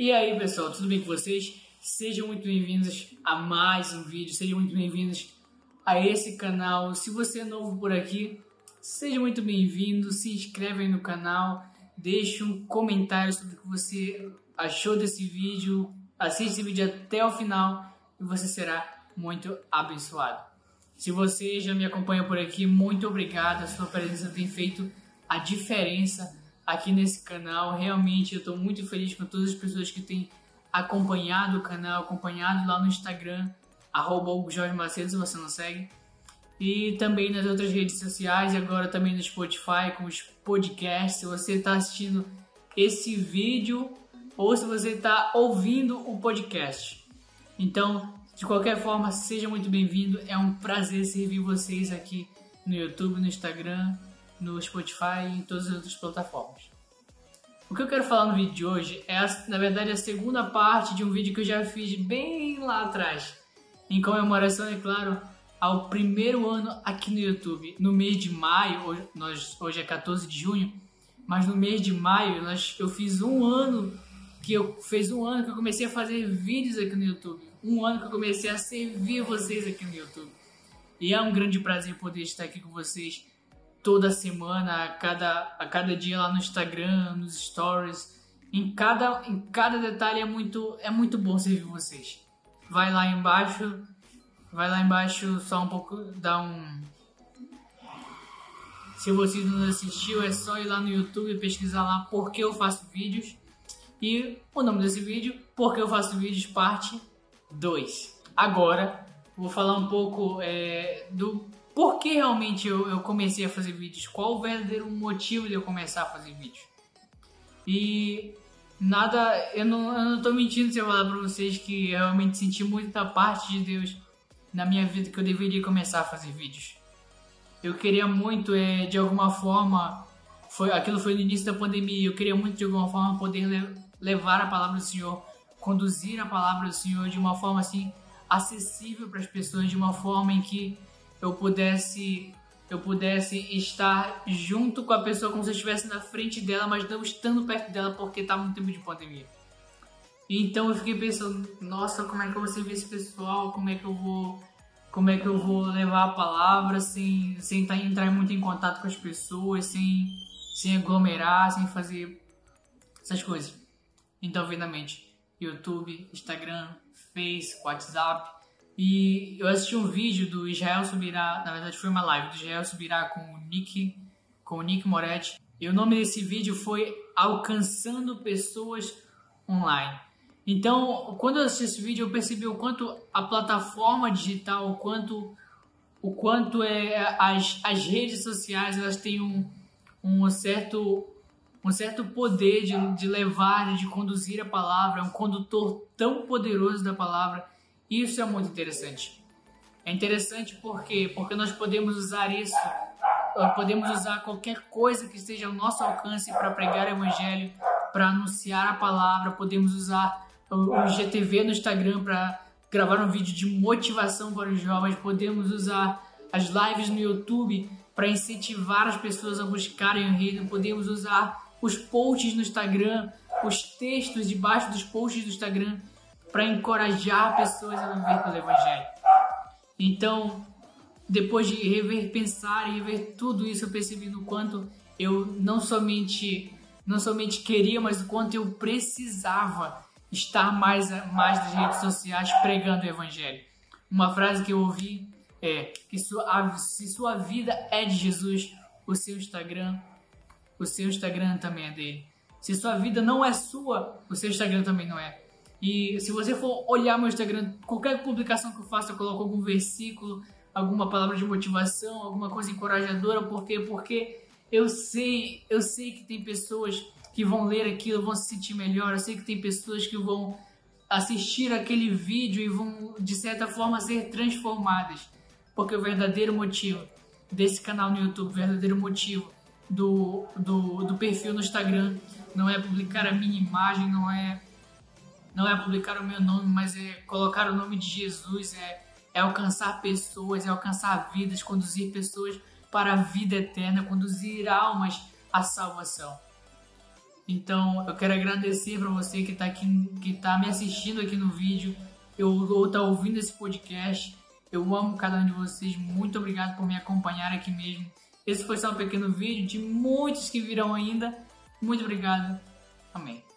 E aí, pessoal, tudo bem com vocês? Sejam muito bem-vindos a mais um vídeo, sejam muito bem-vindos a esse canal. Se você é novo por aqui, seja muito bem-vindo, se inscreve aí no canal, deixe um comentário sobre o que você achou desse vídeo, assiste esse vídeo até o final e você será muito abençoado. Se você já me acompanha por aqui, muito obrigado, a sua presença tem feito a diferença aqui nesse canal. Realmente eu estou muito feliz com todas as pessoas que têm acompanhado o canal, acompanhado lá no Instagram, arroba Jorge Macedo, se você não segue. E também nas outras redes sociais, e agora também no Spotify, com os podcasts. Se você está assistindo esse vídeo ou se você está ouvindo o podcast. Então, de qualquer forma, seja muito bem-vindo. É um prazer servir vocês aqui no YouTube, no Instagram, no Spotify e em todas as outras plataformas. O que eu quero falar no vídeo de hoje é, na verdade, a segunda parte de um vídeo que eu já fiz bem lá atrás, em comemoração, é claro, ao primeiro ano aqui no YouTube. No mês de maio, hoje, nós, hoje é 14 de junho, mas no mês de maio nós, eu fiz um ano que eu fez um ano que eu comecei a fazer vídeos aqui no YouTube. Um ano que eu comecei a servir vocês aqui no YouTube. E é um grande prazer poder estar aqui com vocês toda semana, a cada, a cada dia lá no Instagram, nos stories. Em cada, em cada detalhe é muito, é muito bom servir vocês. Vai lá embaixo, vai lá embaixo só um pouco, dá um... Se você não assistiu, é só ir lá no YouTube e pesquisar lá porque eu faço vídeos. E o nome desse vídeo, porque eu faço vídeos, parte 2. Agora, vou falar um pouco é, do por que realmente eu, eu comecei a fazer vídeos? Qual o verdadeiro motivo de eu começar a fazer vídeos? E nada, eu não, eu não tô mentindo se eu falar pra vocês que eu realmente senti muita parte de Deus na minha vida que eu deveria começar a fazer vídeos. Eu queria muito, é, de alguma forma, foi aquilo foi no início da pandemia, eu queria muito de alguma forma poder le levar a palavra do Senhor, conduzir a palavra do Senhor de uma forma assim acessível para as pessoas, de uma forma em que eu pudesse eu pudesse estar junto com a pessoa como se eu estivesse na frente dela, mas não estando perto dela porque estava no tempo de pandemia. Então eu fiquei pensando, nossa, como é que eu vou servir esse pessoal? Como é que eu vou como é que eu vou levar a palavra sem sem tá, entrar muito em contato com as pessoas, sem sem aglomerar, sem fazer essas coisas. Então, obviamente, YouTube, Instagram, Face, WhatsApp, e eu assisti um vídeo do Israel Subirá, na verdade foi uma live do Israel Subirá com o Nick, com o Nick Moretti. E o nome desse vídeo foi Alcançando Pessoas Online. Então, quando eu assisti esse vídeo, eu percebi o quanto a plataforma digital, o quanto, o quanto é, as, as redes sociais elas têm um, um certo um certo poder de, de levar, de conduzir a palavra, um condutor tão poderoso da palavra isso é muito interessante. É interessante porque porque nós podemos usar isso, podemos usar qualquer coisa que esteja ao nosso alcance para pregar o evangelho, para anunciar a palavra, podemos usar o GTV no Instagram para gravar um vídeo de motivação para os jovens, podemos usar as lives no YouTube para incentivar as pessoas a buscarem o reino, podemos usar os posts no Instagram, os textos debaixo dos posts do Instagram para encorajar pessoas a viver pelo Evangelho. Então, depois de rever, pensar e rever tudo isso, eu percebi no quanto eu não somente não somente queria, mas o quanto eu precisava estar mais mais nas redes sociais pregando o Evangelho. Uma frase que eu ouvi é que sua, se sua vida é de Jesus, o seu Instagram, o seu Instagram também é dele. Se sua vida não é sua, o seu Instagram também não é. E se você for olhar meu Instagram, qualquer publicação que eu faço, eu coloco algum versículo, alguma palavra de motivação, alguma coisa encorajadora, por quê? Porque eu sei, eu sei que tem pessoas que vão ler aquilo, vão se sentir melhor, eu sei que tem pessoas que vão assistir aquele vídeo e vão de certa forma ser transformadas. Porque o verdadeiro motivo desse canal no YouTube, o verdadeiro motivo do, do, do perfil no Instagram não é publicar a minha imagem, não é não é publicar o meu nome, mas é colocar o nome de Jesus, é, é alcançar pessoas, é alcançar vidas, conduzir pessoas para a vida eterna, conduzir almas à salvação. Então eu quero agradecer para você que está aqui, que tá me assistindo aqui no vídeo, eu, ou está ouvindo esse podcast. Eu amo cada um de vocês. Muito obrigado por me acompanhar aqui mesmo. Esse foi só um pequeno vídeo de muitos que virão ainda. Muito obrigado. Amém.